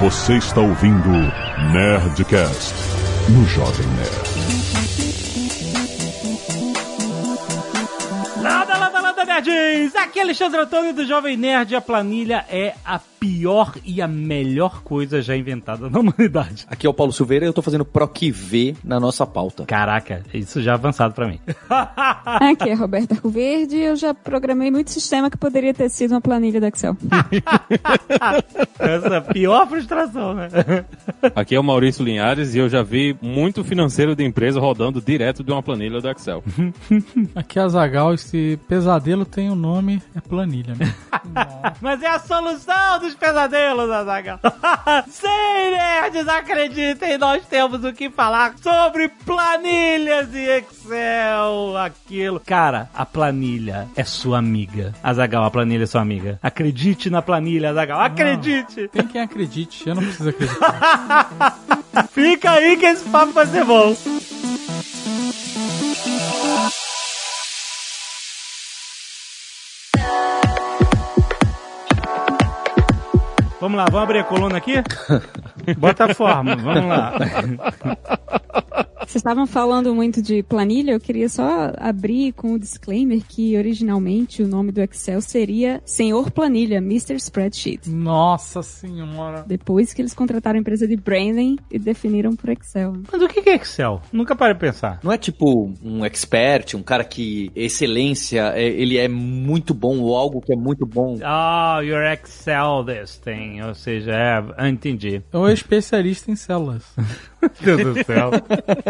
Você está ouvindo Nerdcast no Jovem Nerd. Lada, lada, lada, nerds! Aqui é Alexandre Antônio do Jovem Nerd. A planilha é a pior e a melhor coisa já inventada na humanidade. Aqui é o Paulo Silveira e eu tô fazendo PROC V na nossa pauta. Caraca, isso já é avançado pra mim. Aqui é Roberta Arcoverde e eu já programei muito sistema que poderia ter sido uma planilha do Excel. Essa é a pior frustração, né? Aqui é o Maurício Linhares e eu já vi muito financeiro da empresa rodando direto de uma planilha do Excel. Aqui é a Zagal, esse pesadelo tem o um nome, é planilha, né? Mas é a solução dos pesadelos, Azaghal. Sim, nerds, acreditem, nós temos o que falar sobre planilhas e Excel, aquilo. Cara, a planilha é sua amiga. Azagal, a planilha é sua amiga. Acredite na planilha, Azagal, acredite. Tem quem acredite, eu não preciso acreditar. Fica aí que esse papo vai ser bom. Vamos lá, vamos abrir a coluna aqui? Bota a forma, vamos lá. Vocês estavam falando muito de planilha, eu queria só abrir com o disclaimer que originalmente o nome do Excel seria Senhor Planilha, Mr. Spreadsheet. Nossa senhora. Depois que eles contrataram a empresa de branding e definiram por Excel. Mas o que é Excel? Nunca parei de pensar. Não é tipo um expert, um cara que excelência, ele é muito bom ou algo que é muito bom. Oh, you're Excel this thing. Ou seja, é, entendi. É um especialista em células. Deus do céu.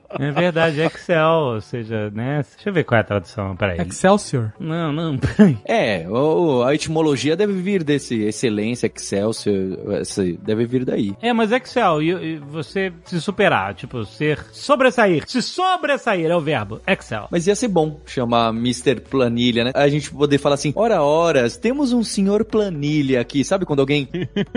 É verdade, Excel, ou seja, né? Deixa eu ver qual é a tradução, peraí. Excelsior? Não, não, peraí. É, o, a etimologia deve vir desse excelência, Excelsior, esse, deve vir daí. É, mas Excel, e, e você se superar, tipo, ser, sobressair, se sobressair é o verbo, Excel. Mas ia ser bom chamar Mr. Planilha, né? A gente poder falar assim, ora horas, temos um senhor planilha aqui, sabe quando alguém...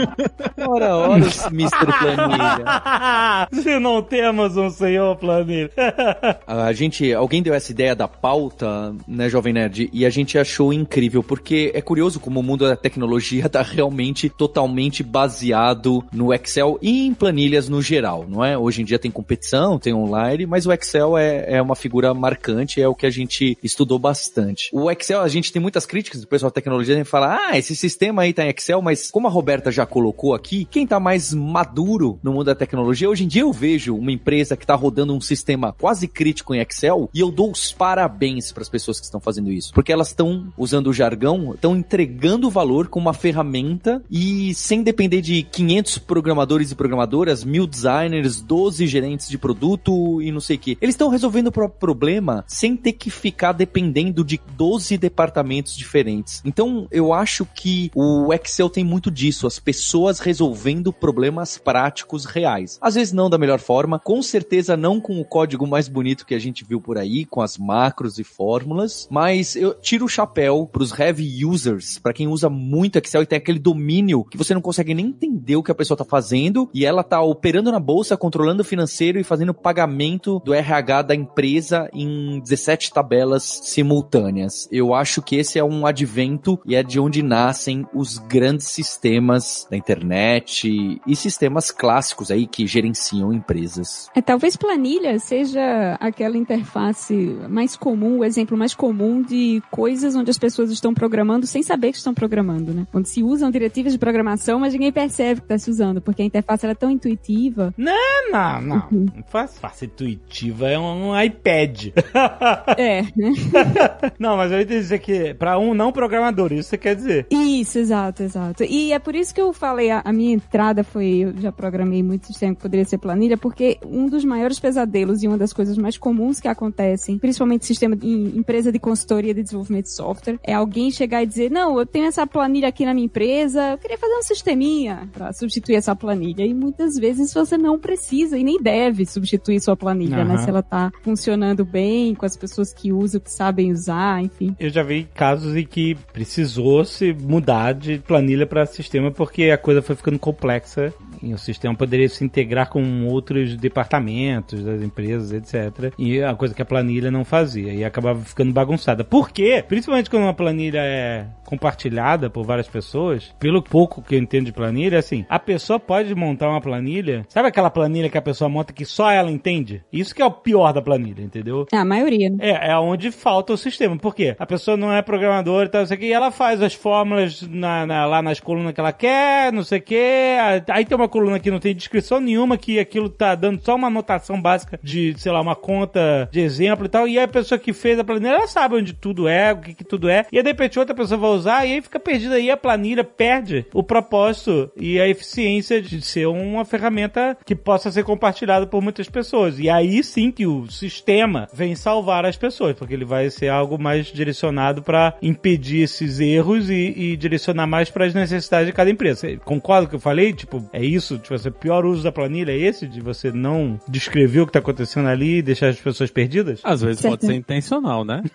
ora horas, Mr. Planilha. Se não temos um senhor planilha. a gente, alguém deu essa ideia da pauta, né, Jovem Nerd, e a gente achou incrível, porque é curioso como o mundo da tecnologia tá realmente totalmente baseado no Excel e em planilhas no geral, não é? Hoje em dia tem competição, tem online, mas o Excel é, é uma figura marcante, é o que a gente estudou bastante. O Excel, a gente tem muitas críticas do pessoal da tecnologia, a gente fala, ah, esse sistema aí tá em Excel, mas como a Roberta já colocou aqui, quem tá mais maduro no mundo da tecnologia, hoje em dia eu vejo uma empresa que está rodando um sistema quase crítico em Excel e eu dou os parabéns para as pessoas que estão fazendo isso, porque elas estão usando o jargão, estão entregando valor com uma ferramenta e sem depender de 500 programadores e programadoras, mil designers, 12 gerentes de produto e não sei o que. Eles estão resolvendo o próprio problema sem ter que ficar dependendo de 12 departamentos diferentes. Então, eu acho que o Excel tem muito disso, as pessoas resolvendo problemas práticos reais. Às vezes não da melhor forma, com certeza não com o código mais bonito que a gente viu por aí, com as macros e fórmulas, mas eu tiro o chapéu pros heavy users, para quem usa muito Excel e tem aquele domínio que você não consegue nem entender o que a pessoa tá fazendo e ela tá operando na bolsa, controlando o financeiro e fazendo pagamento do RH da empresa em 17 tabelas simultâneas. Eu acho que esse é um advento e é de onde nascem os grandes sistemas da internet e sistemas clássicos aí que gerenciam empresas. É, talvez planilha seja aquela interface mais comum, o exemplo mais comum de coisas onde as pessoas estão programando sem saber que estão programando, né? Onde se usam diretivas de programação, mas ninguém percebe que está se usando, porque a interface é tão intuitiva. Não, não, não. Uhum. Interface intuitiva é um, um iPad. é, né? não, mas eu entendi dizer que para um não programador, isso você quer dizer? Isso, exato, exato. E é por isso que eu falei, a, a minha entrada foi, eu já programei muito que poderia ser planilha, porque um dos maiores pesadelos e uma das coisas mais comuns que acontecem, principalmente sistema em empresa de consultoria de desenvolvimento de software, é alguém chegar e dizer, não, eu tenho essa planilha aqui na minha empresa, eu queria fazer um sisteminha para substituir essa planilha. E muitas vezes você não precisa e nem deve substituir sua planilha, uhum. né? Se ela tá funcionando bem, com as pessoas que usam, que sabem usar, enfim. Eu já vi casos em que precisou se mudar de planilha para sistema porque a coisa foi ficando complexa E o sistema poderia se integrar com outros departamentos das empresas, etc. E é a coisa que a planilha não fazia. E acabava ficando bagunçada. Por quê? Principalmente quando uma planilha é compartilhada por várias pessoas, pelo pouco que eu entendo de planilha, assim, a pessoa pode montar uma planilha. Sabe aquela planilha que a pessoa monta que só ela entende? Isso que é o pior da planilha, entendeu? É, a maioria, né? É, é onde falta o sistema. Por quê? A pessoa não é programadora e tal, não sei o que, e ela faz as fórmulas na, na- lá nas colunas que ela quer, não sei o que. Aí tem uma coluna que não tem descrição nenhuma, que aquilo tá dando só uma anotação básica de, sei lá, uma conta de exemplo e tal. E a pessoa que fez a planilha, ela sabe onde tudo é, o que, que tudo é. E aí, de repente, outra pessoa vai usar e aí fica perdida. Aí a planilha perde o propósito e a eficiência de ser uma ferramenta que possa ser compartilhada por muitas pessoas. E aí sim que o sistema vem salvar as pessoas, porque ele vai ser algo mais direcionado para impedir esses erros e, e direcionar mais para as necessidades de cada empresa. Você concorda com o que eu falei? Tipo, é isso? Tipo, assim, o pior uso da planilha é esse? De você não descrever o que tá acontecendo ali e deixar as pessoas perdidas? Às vezes Certo. pode ser intencional, né?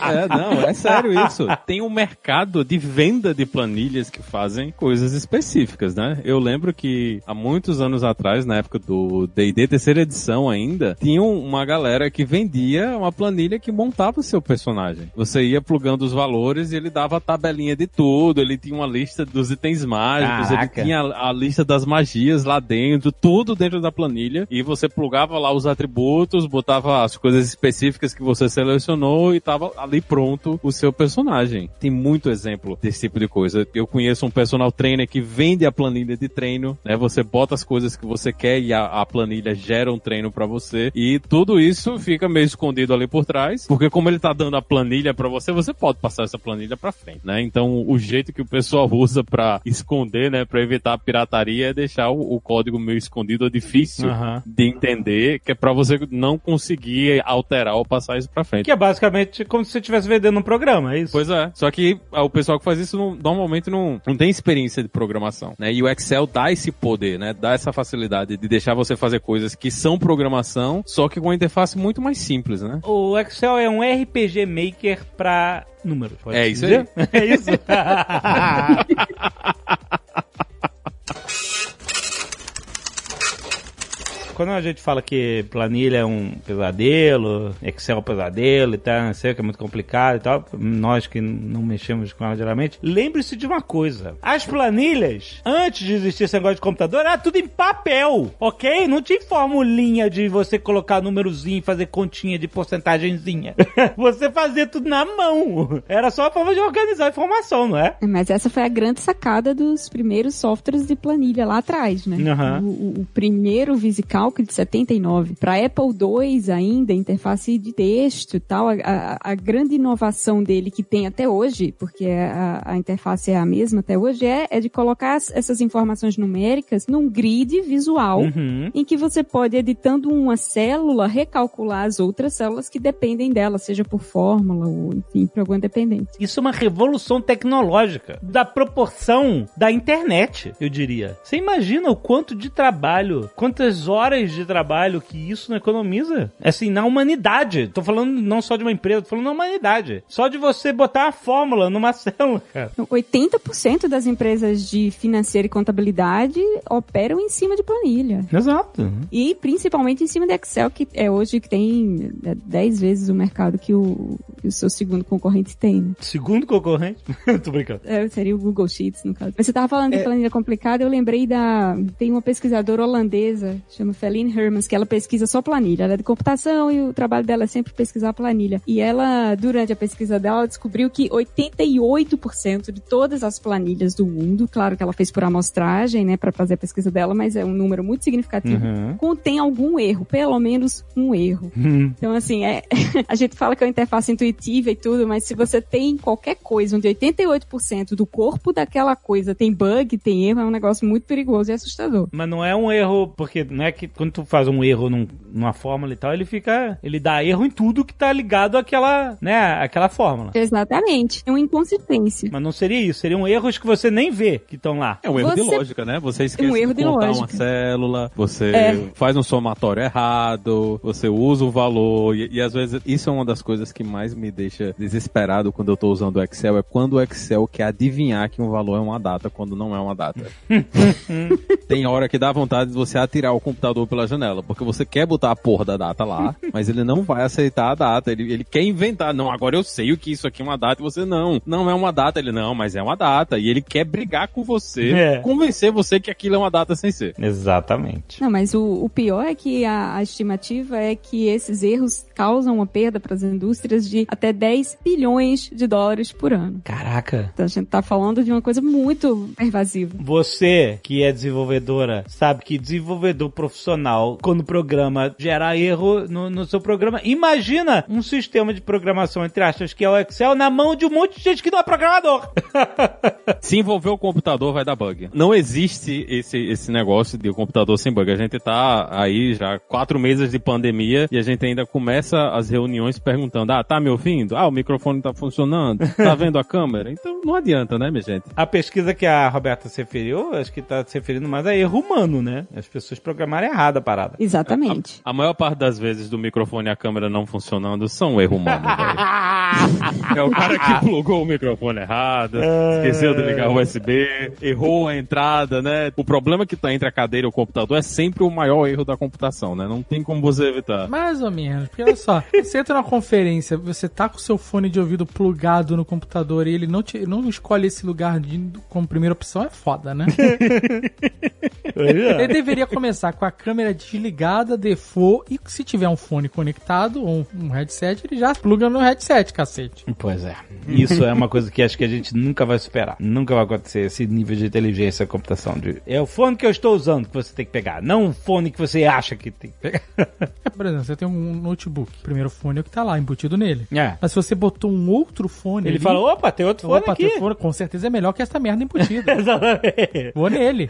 É, não, é sério isso. Tem um mercado de venda de planilhas que fazem coisas específicas, né? Eu lembro que há muitos anos atrás, na época do D&D terceira edição ainda, tinha uma galera que vendia uma planilha que montava o seu personagem. Você ia plugando os valores e ele dava a tabelinha de tudo, ele tinha uma lista dos itens mágicos, Caraca. ele tinha a lista das magias lá dentro, tudo dentro da planilha, e você plugava lá os atributos, botava as coisas específicas que você selecionou e tava ali pronto o seu personagem. Tem muito exemplo desse tipo de coisa. Eu conheço um personal trainer que vende a planilha de treino, né? Você bota as coisas que você quer e a, a planilha gera um treino pra você, e tudo isso fica meio escondido ali por trás, porque como ele tá dando a planilha pra você, você pode passar essa planilha pra frente, né? Então, o jeito que o pessoal usa pra esconder, né, Pra evitar a pirataria é deixar o, o código meio escondido ou difícil Aham. De entender, que é pra você não conseguir alterar ou passar isso pra frente. Que é basicamente como se você estivesse vendendo um programa, é isso? Pois é. Só que ah, o pessoal que faz isso não- normalmente não, não tem experiência de programação, né? E o Excel dá esse poder, né? Dá essa facilidade de deixar você fazer coisas que são programação, só que com uma interface muito mais simples, né? O Excel é um RPG Maker pra números. É se isso dizer? É isso. Quando a gente fala que planilha é um pesadelo, Excel é um pesadelo e tal, não sei, que é muito complicado e tal, nós que não mexemos com ela geralmente, lembre-se de uma coisa. As planilhas, antes de existir esse negócio de computador, era tudo em papel, ok? Não tinha formulinha de você colocar númerozinho e fazer continha de porcentagenzinha. você fazia tudo na mão. Era só a forma de organizar a informação, não é? Mas essa foi a grande sacada dos primeiros softwares de planilha lá atrás, né? Aham. O, o- o primeiro VisiCalc de 79. Para Apple II ainda, interface de texto e tal, a, a- a grande inovação dele que tem até hoje, porque a, a interface é a mesma até hoje, é, é de colocar as- essas informações numéricas num grid visual Uhum. em que você pode, editando uma célula, recalcular as outras células que dependem dela, seja por fórmula ou, enfim, por alguma dependente. Isso é uma revolução tecnológica da proporção da internet, eu diria. Você imagina o quanto de trabalho, quantas horas de trabalho que isso não economiza? Assim, na humanidade. Tô falando não só de uma empresa, tô falando na humanidade. Só de você botar a fórmula numa célula, cara. 80% das empresas de financeira e contabilidade operam em cima de planilha. Exato. E principalmente em cima de Excel, que é hoje que tem é, 10 vezes o mercado que o, que o seu segundo concorrente tem. Né? Segundo concorrente. Tô brincando. É, seria o Google Sheets, no caso. Mas você tava falando de planilha complicada, eu lembrei da... Tem uma pesquisadora holandesa, chama Feline Hermans, que ela pesquisa só planilha. Ela é de computação e o trabalho dela é sempre pesquisar planilha. E ela, durante a pesquisa dela, ela descobriu que 88% de todas as planilhas do mundo, claro que ela fez por amostragem, né, para fazer a pesquisa dela, mas é um número muito significativo, Uhum. contém algum erro, pelo menos um erro. Hum. Então, assim, é, a gente fala que é uma interface intuitiva e tudo, mas se você tem qualquer coisa onde 88% do corpo daquela coisa tem bug, tem erro, é um negócio muito perigoso e assustador. Mas não é um erro, porque não é que quando tu faz um erro num- numa fórmula e tal, ele fica. Ele dá erro em tudo que tá ligado àquela, né, àquela fórmula. Exatamente. É uma inconsistência. Mas não seria isso, seriam erros que você nem vê que estão lá. É um erro de Você- lógica, né? Você esquece Um erro de de contar lógica. uma célula, você É. faz um somatório errado, você usa o valor, e, e às vezes isso é uma das coisas que mais me deixa desesperado quando eu tô usando o Excel, é quando o Excel quer adivinhar que um valor é uma data quando não é uma data. Tem hora que dá vontade de você atirar o computador pela janela, porque você quer botar a porra da data lá, mas ele não vai aceitar a data, ele, ele quer inventar, não, agora eu sei o que isso aqui é uma data, e você não, não é uma data, ele não, mas é uma data, e ele quer brigar com você, É. convencer você que aquilo é uma data sem ser. Exatamente. Não, mas o, o pior é que a, a estimativa é que esses erros causam uma perda para as indústrias de até 10 bilhões de dólares por ano. Caraca. Então a gente tá falando de uma coisa muito pervasiva. Você que é desenvolvedora sabe que desenvolvedor profissional, quando o programa gera erro no, no seu programa, imagina um sistema de programação, entre aspas, que é o Excel, na mão de um monte de gente que não é programador. Se envolver o computador, vai dar bug. Não existe esse, esse negócio de computador sem bug. A gente tá aí já quatro meses de pandemia e a gente ainda começa as reuniões perguntando: ah, tá me ouvindo? Ah, o microfone tá funcionando? Tá vendo a câmera? Então não adianta, né, minha gente? A pesquisa que a Roberta se referiu, acho que tá se referindo mais a erro humano, né? As pessoas programaram errado a parada. Exatamente. A maior parte das vezes do microfone e a câmera não funcionando são erro humano, velho. É o cara que plugou o microfone errado, esqueceu de ligar o USB, errou a entrada, né? O problema que tá entre a cadeira e o computador é sempre o maior erro da computação, né? Não tem como você evitar. Mais ou menos. Porque olha só, você entra na conferência, você tá com o seu fone de ouvido plugado no computador e ele não, te, não escolhe esse lugar de, como primeira opção, é foda, né? Ele deveria começar com a câmera desligada, default, e se tiver um fone conectado ou um, um headset, ele já pluga no headset, cacete. Pois é. Isso é uma coisa que acho que a gente nunca vai superar. Nunca vai acontecer esse nível de inteligência da computação. De... É o fone que eu estou usando que você tem que pegar, não o fone que você acha que tem que pegar. Por exemplo, você tem um notebook, o primeiro fone é o que tá lá, embutido nele. É. Mas se você botou um outro fone Ele ali, fala, opa, tem outro fone opa, aqui. fone com certeza é melhor que essa merda embutida. Exatamente. Vou nele.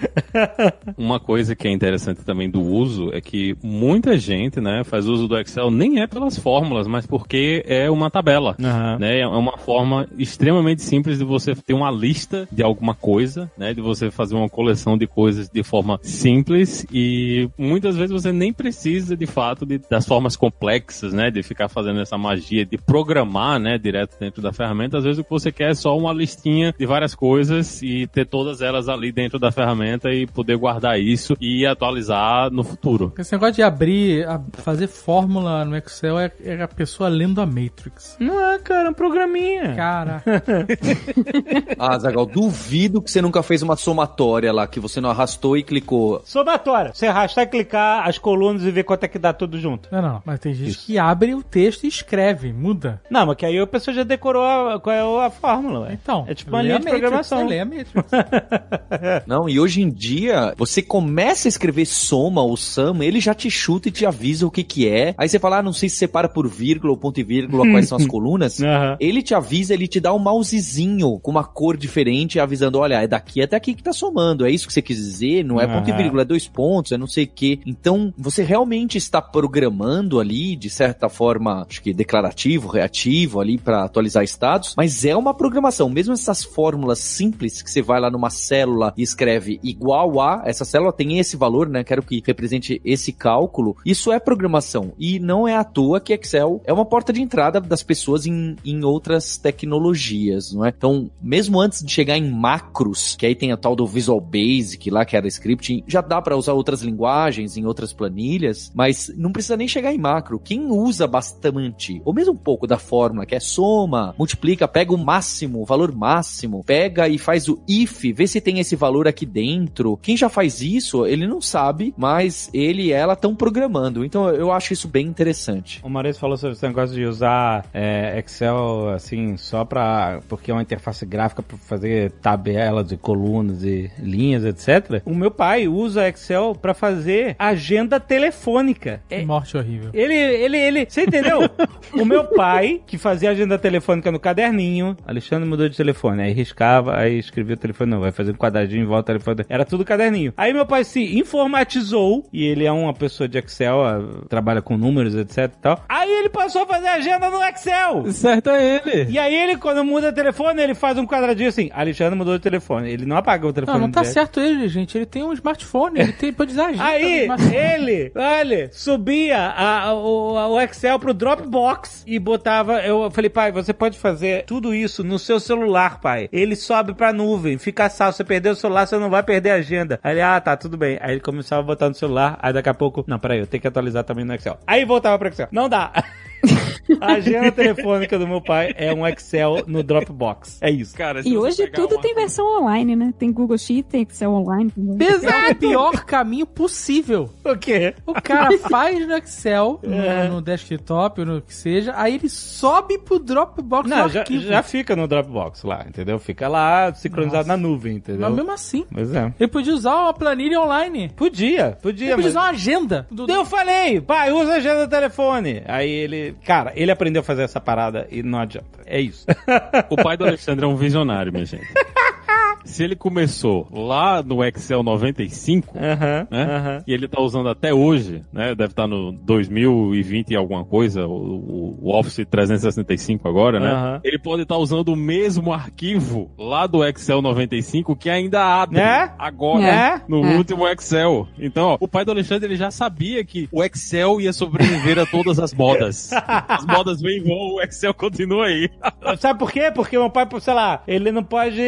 Uma coisa que é interessante também do uso é que muita gente, né, faz uso do Excel nem é pelas fórmulas, mas porque é uma tabela. Aham. né? É uma forma extremamente simples de você ter uma lista de alguma coisa, né? De você fazer uma coleção de coisas de forma simples e muitas vezes você nem precisa de fato de, das formas complexas, né? De ficar fazendo essa magia de programar, né? Direto dentro da ferramenta. Às vezes o que você quer é só uma listinha de várias coisas e ter todas elas ali dentro da ferramenta e poder guardar isso e atualizar no futuro. Esse negócio de abrir, a- fazer fórmula no Excel é, é a pessoa lendo a Matrix. Não é, cara, é um programinha. Cara, Ah, Zagal, duvido que você nunca fez uma somatória lá, que você não arrastou e clicou. Somatória. Você arrastar e clicar as colunas e ver quanto é que dá tudo junto. não, não, mas tem gente que abre o texto e escreve, muda. Não, mas que aí a pessoa já decorou a, qual é a fórmula, ué. Então, É tipo uma lê linha a de Matrix, programação. você Lê a Matrix. Não, e hoje em dia, você começa a escrever soma ou sum, ele já te chuta e te avisa o que que é. Aí você fala, ah, não sei se separa por vírgula ou ponto e vírgula, quais são as colunas. Aham. Ele te avisa, ele te dá um mousezinho com uma cor diferente, avisando, olha, é daqui até aqui que tá somando. É isso que você quis dizer, não é ponto e vírgula, é dois pontos, é não sei o quê. Então, você realmente está programando ali, de certa forma, acho que declarativo, reativo ali para atualizar estados, mas é uma programação. Mesmo essas fórmulas simples que você vai lá numa célula e escreve igual a, essa célula tem esse valor, né? Quero que represente esse cálculo. Isso é programação. E não é à toa que Excel é uma porta de entrada das pessoas em, em outras tecnologias, não é? Então, mesmo antes de chegar em macros, que aí tem a tal do Visual Basic lá, que era scripting, já dá para usar outras linguagens em outras planilhas, mas não precisa nem chegar em macro. Quem usa bastante, ou mesmo um pouco da fórmula, que é soma, multiplica, pega o máximo, o valor máximo, pega e faz o if, vê se tem esse valor aqui dentro. Quem já faz isso, ele não sabe, mas ele e ela estão programando. Então eu acho isso bem interessante. O Maurício falou sobre esse negócio de usar é, Excel assim só pra. porque é uma interface gráfica pra fazer tabelas e colunas e linhas, etc. O meu pai usa Excel pra fazer agenda telefônica. É, Morte horrível. Ele, ele, ele. Você entendeu? o meu pai, que fazia agenda telefônica no caderninho, Alexandre mudou de telefone, aí riscava, aí escrevia o telefone, não, vai fazer um quadradinho em volta do telefone. Era tudo caderninho. Aí meu pai se informatizou, e ele é uma pessoa de Excel, trabalha com números, etc e tal. Aí ele passou a fazer agenda no Excel. Certo é ele. E aí ele, quando muda o telefone, ele faz um quadradinho assim, Alexandre mudou de telefone. Ele não apaga o telefone Não, não tá dele. certo ele, gente. Ele tem um smartphone, ele tem, pode usar a agenda Aí, ele, olha, subia a- a- o, o Excel pro Dropbox e botava. Eu falei, pai, você pode fazer tudo isso no seu celular, pai. Ele sobe pra nuvem, fica salvo. Você perdeu o celular, você não vai perder a agenda. Aí ele, ah, tá, tudo bem. Aí ele começava a botar no celular, aí daqui a pouco, não, peraí, eu tenho que atualizar também no Excel. Aí voltava pro Excel. Não dá. A agenda telefônica do meu pai é um Excel no Dropbox. É isso. Cara, E hoje tudo uma- tem versão online, né? Tem Google Sheet, tem Excel online. É o pior caminho possível. O quê? O cara faz no Excel, no, É. no desktop, ou no que seja, aí ele sobe pro Dropbox Não, no já, já fica no Dropbox lá, entendeu? Fica lá sincronizado Nossa. na nuvem, entendeu? Mas mesmo assim, Pois é. ele podia usar uma planilha online. Podia, Ele podia, podia mas... usar uma agenda. Do... Eu falei, pai, usa a agenda do telefone. Aí ele, cara, ele aprendeu a fazer essa parada e não adianta. É isso. O pai do Alexandre é um visionário, minha gente. Se ele começou lá no Excel 95, Aham, né? E ele tá usando até hoje, né? Deve estar no 2020 e alguma coisa, o, o Office 365 agora, né? Ele pode estar usando o mesmo arquivo lá do Excel 95 que ainda abre É? agora É? no É. último Excel. Então, ó, o pai do Alexandre ele já sabia que o Excel ia sobreviver a todas as modas. As modas vêm e vão, o Excel continua aí. Sabe por quê? Porque meu pai, sei lá, ele não pode,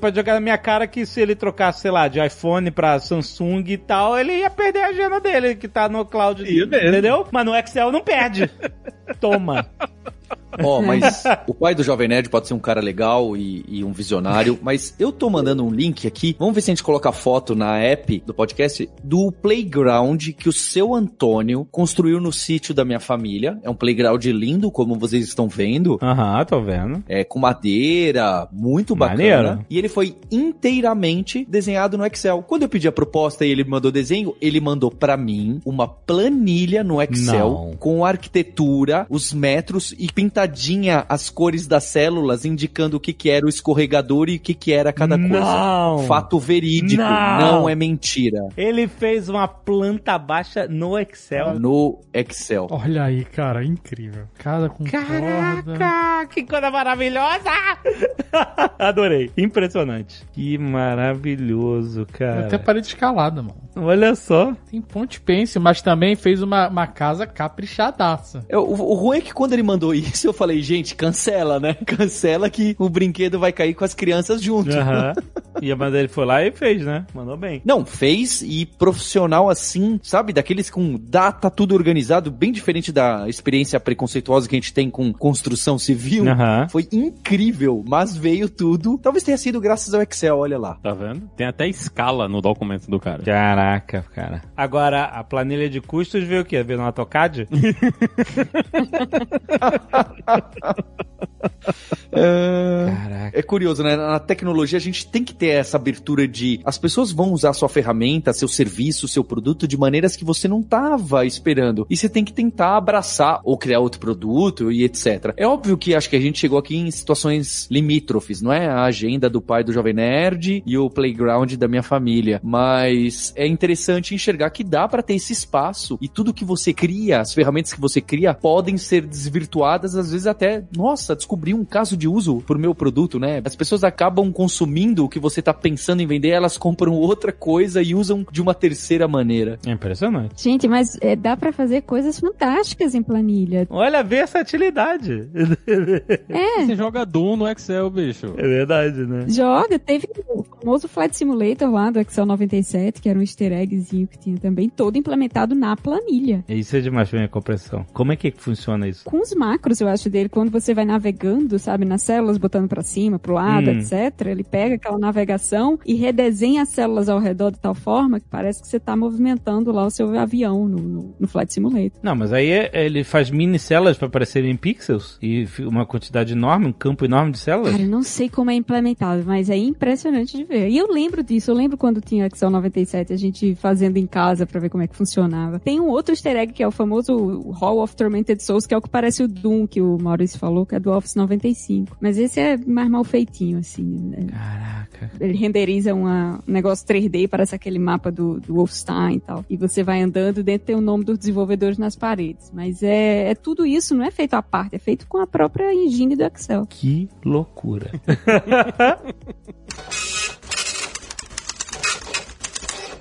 pode jogar na minha cara que se ele trocasse, sei lá, de iPhone pra Samsung e tal, ele ia perder a agenda dele, que tá no cloud. Ia mesmo. Entendeu? Mas no Excel não perde. Toma. Ó, mas o pai do Jovem Nerd pode ser um cara legal e, e um visionário, mas eu tô mandando um link aqui. Vamos ver se a gente coloca a foto na app do podcast do playground que o seu Antônio construiu no sítio da minha família. É um playground lindo, como vocês estão vendo. Aham, tô vendo. É, com madeira, muito bacana. Maneiro. E ele foi inteiramente desenhado no Excel. Quando eu pedi a proposta e ele me mandou desenho, ele mandou pra mim uma planilha no Excel Não. com arquitetura, os metros e pintadinha as cores das células, indicando o que, que era o escorregador e o que, que era cada Não. coisa. Fato verídico, Não. não é mentira. Ele fez uma planta baixa no Excel. No Excel. Olha aí, cara, incrível. Casa com corda. Caraca, que coisa maravilhosa! Adorei. Impressionante. Que maravilhoso, cara. Até parede escalada, mano. Olha só. Tem ponte pense, mas também fez uma, uma casa caprichadaça. É, O, o ruim é que quando ele mandou isso, eu falei, gente, cancela, né? Cancela que o brinquedo vai cair com as crianças junto. Aham. E a banda ele foi lá e fez, né? Mandou bem. Não, fez e profissional assim, sabe? Daqueles com data, tudo organizado, bem diferente da experiência preconceituosa que a gente tem com construção civil. Aham. Foi incrível, mas veio tudo. Talvez tenha sido graças ao Excel, olha lá. Tá vendo? Tem até escala no documento do cara. Caraca, cara. Agora, a planilha de custos veio o quê? Veio no AutoCAD? Caraca. É curioso, né? Na tecnologia a gente tem que ter essa abertura de as pessoas vão usar sua ferramenta, seu serviço, seu produto de maneiras que você não tava esperando. E você tem que tentar abraçar ou criar outro produto e etc. É óbvio que acho que a gente chegou aqui em situações limítrofes, não é? A agenda do pai do Jovem Nerd e o playground da minha família. Mas é interessante enxergar que dá para ter esse espaço e tudo que você cria, as ferramentas que você cria, podem ser desvirtuadas, às vezes até, nossa, descobri um caso de uso pro meu produto, né? As pessoas acabam consumindo o que você tá pensando em vender, elas compram outra coisa e usam de uma terceira maneira. É impressionante. Gente, mas é, dá pra fazer coisas fantásticas em planilha. Olha a versatilidade. É, Você joga Doom no Excel, bicho. É verdade, né? joga. Teve o famoso Flight Simulator lá do Excel 97, que era um easter eggzinho que tinha também, todo implementado na planilha. Isso é demais pra minha compreensão. Como é que funciona isso? Com os macros, eu acho, dele, quando você vai navegando, sabe, nas células, botando pra cima, pro lado, Hum. etc., ele pega aquela navegação e redesenha as células ao redor de tal forma que parece que você tá movimentando lá o seu avião no, no, no Flight Simulator. Não, mas aí é- ele faz mini células pra parecerem em pixels e uma quantidade enorme, um campo enorme de células. Cara, eu não sei como é implementado, mas é impressionante de ver. E eu lembro disso, eu lembro quando tinha Excel 97, a gente fazendo em casa pra ver como é que funcionava. Tem um outro easter egg que é o famoso Hall of Tormented Souls, que é o que parece o Doom que o Maurício falou, que é do Office 95. Mas esse é mais mal feitinho, assim. né? Caraca. Ele renderiza uma, um negócio 3D, parece aquele mapa do, do Wolfenstein e tal. E você vai andando, dentro tem o nome dos desenvolvedores nas paredes. Mas é, é tudo isso, não é feito à parte, é feito com a própria engine do Excel. Que loucura pura.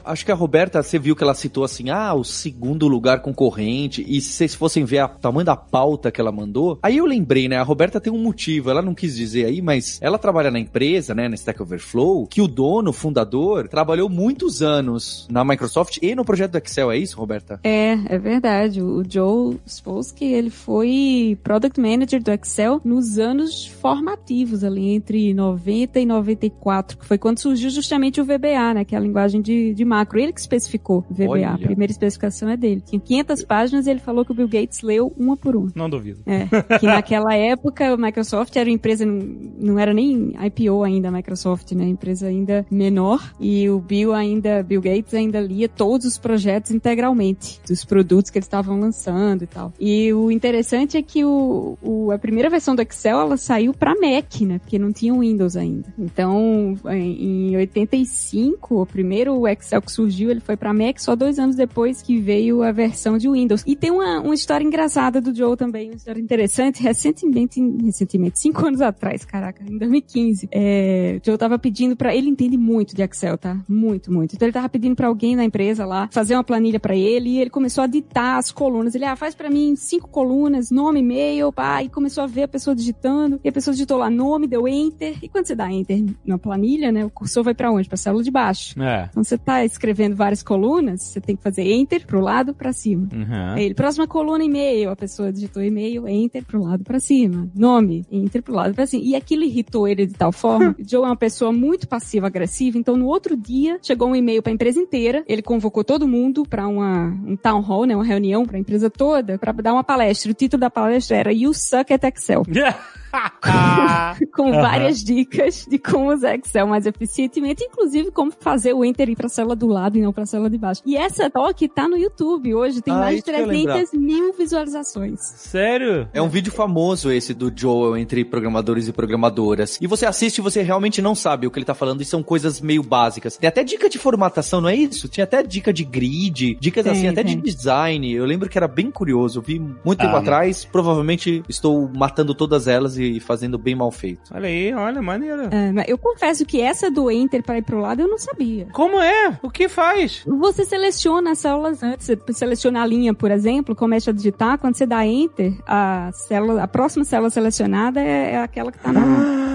Acho que a Roberta, você viu que ela citou assim, ah, o segundo lugar concorrente, e se vocês fossem ver o tamanho da pauta que ela mandou, aí eu lembrei, né, a Roberta tem um motivo, ela não quis dizer aí, mas ela trabalha na empresa, né, na Stack Overflow, que o dono, o fundador, trabalhou muitos anos na Microsoft e no projeto do Excel, é isso, Roberta? É, é verdade. O Joe Spolsky, ele foi Product Manager do Excel nos anos formativos, ali entre 90 e 94, que foi quando surgiu justamente o VBA, né, que é a linguagem de, de macro. Ele que especificou o VBA. Olha. A primeira especificação é dele. Tinha 500 páginas e ele falou que o Bill Gates leu uma por uma. Não duvido. É, que naquela época a Microsoft era uma empresa, não, não era nem IPO ainda a Microsoft, né? Empresa ainda menor. E o Bill ainda, Bill Gates ainda lia todos os projetos integralmente, dos produtos que eles estavam lançando e tal. E o interessante é que o, o- a primeira versão do Excel, ela saiu para Mac, né? Porque não tinha o Windows ainda. Então, em em 85, o primeiro Excel surgiu, ele foi para Mac só dois anos depois que veio a versão de Windows. E tem uma, uma história engraçada do Joe também, uma história interessante. Recentemente, recentemente, cinco anos atrás, caraca, em 2015, é, o Joe tava pedindo para ele entende muito de Excel, tá? Muito, muito. Então ele tava pedindo para alguém na empresa lá fazer uma planilha para ele e ele começou a ditar as colunas. Ele, ah, faz para mim cinco colunas, nome, e-mail, pá, e começou a ver a pessoa digitando. E a pessoa digitou lá nome, deu enter. E quando você dá enter na planilha, né, o cursor vai para onde? Para célula de baixo. É. Então você tá escrevendo várias colunas, você tem que fazer enter pro lado para cima. Uhum. Aí ele, próxima coluna e-mail, a pessoa digitou e-mail, enter pro lado pra cima. Nome, enter pro lado pra cima. E aquilo irritou ele de tal forma. Joe é uma pessoa muito passiva-agressiva, então no outro dia chegou um e-mail pra empresa inteira, ele convocou todo mundo pra uma, um town hall, né, uma reunião pra empresa toda, pra dar uma palestra. O título da palestra era You Suck at Excel. com várias dicas de como usar Excel mais eficientemente, inclusive como fazer o enter ir pra célula do lado e não pra célula de baixo. E essa talk tá no YouTube hoje, tem Ah, mais de isso que eu ia 300 mil visualizações. Sério? É um vídeo famoso esse do Joel entre programadores e programadoras. E você assiste e você realmente não sabe o que ele tá falando e são coisas meio básicas. Tem até dica de formatação, não é isso? Tinha até dica de grid, dicas Tem, assim, até tem. de design. Eu lembro que era bem curioso. Eu vi muito tempo Ah, atrás. Provavelmente estou matando todas elas e fazendo bem mal feito. Olha aí, olha, maneiro. É, eu confesso que essa do enter para ir pro lado eu não sabia. Como é? O que faz? Você seleciona as células antes, você seleciona a linha, por exemplo, começa a digitar, quando você dá enter, a célula, a próxima célula selecionada é, é aquela que tá na Ah,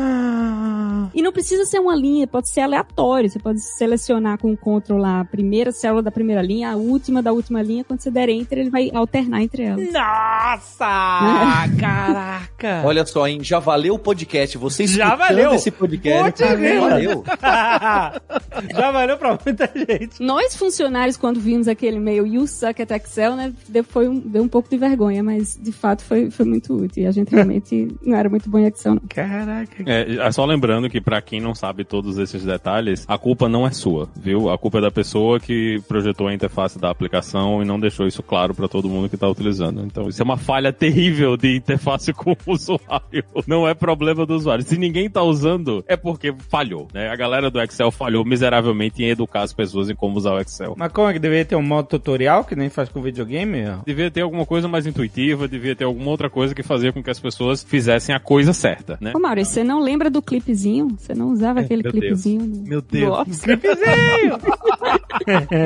E não precisa ser uma linha, pode ser aleatório. Você pode selecionar com o Ctrl lá a primeira célula da primeira linha, a última da última linha. Quando você der Enter, ele vai alternar entre elas. Nossa! Caraca! Olha só, hein? Já valeu o podcast. Você Já valeu. esse podcast. Grila. valeu. Já valeu pra muita gente. Nós, funcionários, quando vimos aquele e-mail You Suck at Excel, né, deu, foi um, deu um pouco de vergonha, mas de fato foi, foi muito útil. E a gente realmente não era muito bom em Excel, não. Caraca. É, é só lembrando que pra quem não sabe todos esses detalhes, a culpa não é sua, viu? A culpa é da pessoa que projetou a interface da aplicação e não deixou isso claro pra todo mundo que tá utilizando. Então, isso é uma falha terrível de interface com o usuário. Não é problema do usuário. Se ninguém tá usando, é porque falhou, né? A galera do Excel falhou miseravelmente em educar as pessoas em como usar o Excel. Mas como é que deveria ter um modo tutorial que nem faz com videogame? Devia ter alguma coisa mais intuitiva, devia ter alguma outra coisa que fazia com que as pessoas fizessem a coisa certa, né? Ô, Maurício, você não lembra do clipezinho? Você não usava aquele meu clipezinho? no- Meu no Office?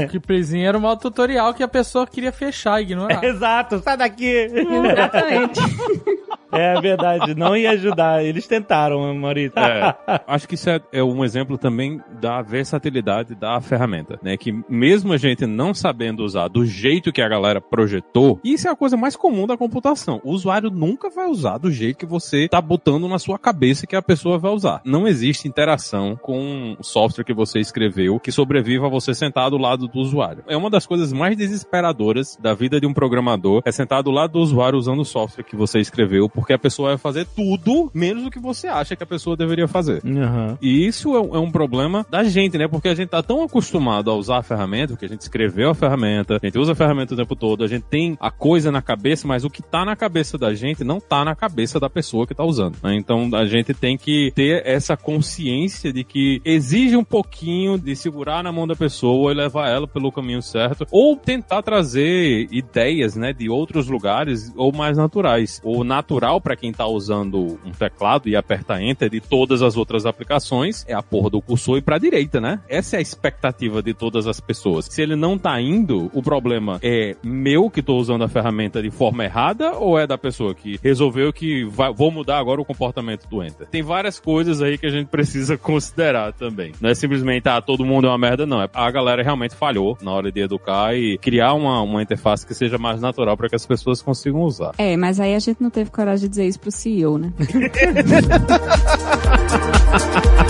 O clipzinho era um modo tutorial que a pessoa queria fechar e ignorar. Exato, sai daqui. Exatamente. É verdade, não ia ajudar. Eles tentaram, Maurício. É, acho que isso é, é um exemplo também da versatilidade da ferramenta, né? Que mesmo a gente não sabendo usar do jeito que a galera projetou, isso é a coisa mais comum da computação. O usuário nunca vai usar do jeito que você tá botando na sua cabeça que a pessoa vai usar. Não existe interação com o software que você escreveu que sobreviva a você sentar do lado do usuário. É uma das coisas mais desesperadoras da vida de um programador, é sentar do lado do usuário usando o software que você escreveu, porque a pessoa vai fazer tudo menos do que você acha que a pessoa deveria fazer. Uhum. E isso é um, é um problema da gente, né? Porque a gente tá tão acostumado a usar a ferramenta, porque a gente escreveu a ferramenta, a gente usa a ferramenta o tempo todo, a gente tem a coisa na cabeça, mas o que tá na cabeça da gente não tá na cabeça da pessoa que tá usando. né? Então a gente tem que ter essa consciência de que exige um pouquinho de segurar na mão da pessoa e levar ela pelo caminho certo, ou tentar trazer ideias, né, de outros lugares ou mais naturais. O natural para quem tá usando um teclado e aperta enter de todas as outras aplicações é a porra do cursor e pra direita, né? Essa é a expectativa de todas as pessoas. Se ele não tá indo, o problema é meu que tô usando a ferramenta de forma errada ou é da pessoa que resolveu que vai- vou mudar agora o comportamento do enter? Tem várias coisas aí que a gente precisa considerar também. Não é simplesmente, ah, todo mundo é uma merda, não. É a galera realmente falhou na hora de educar e criar uma, uma interface que seja mais natural para que as pessoas consigam usar. É, mas aí a gente não teve coragem de dizer isso pro CEO, né?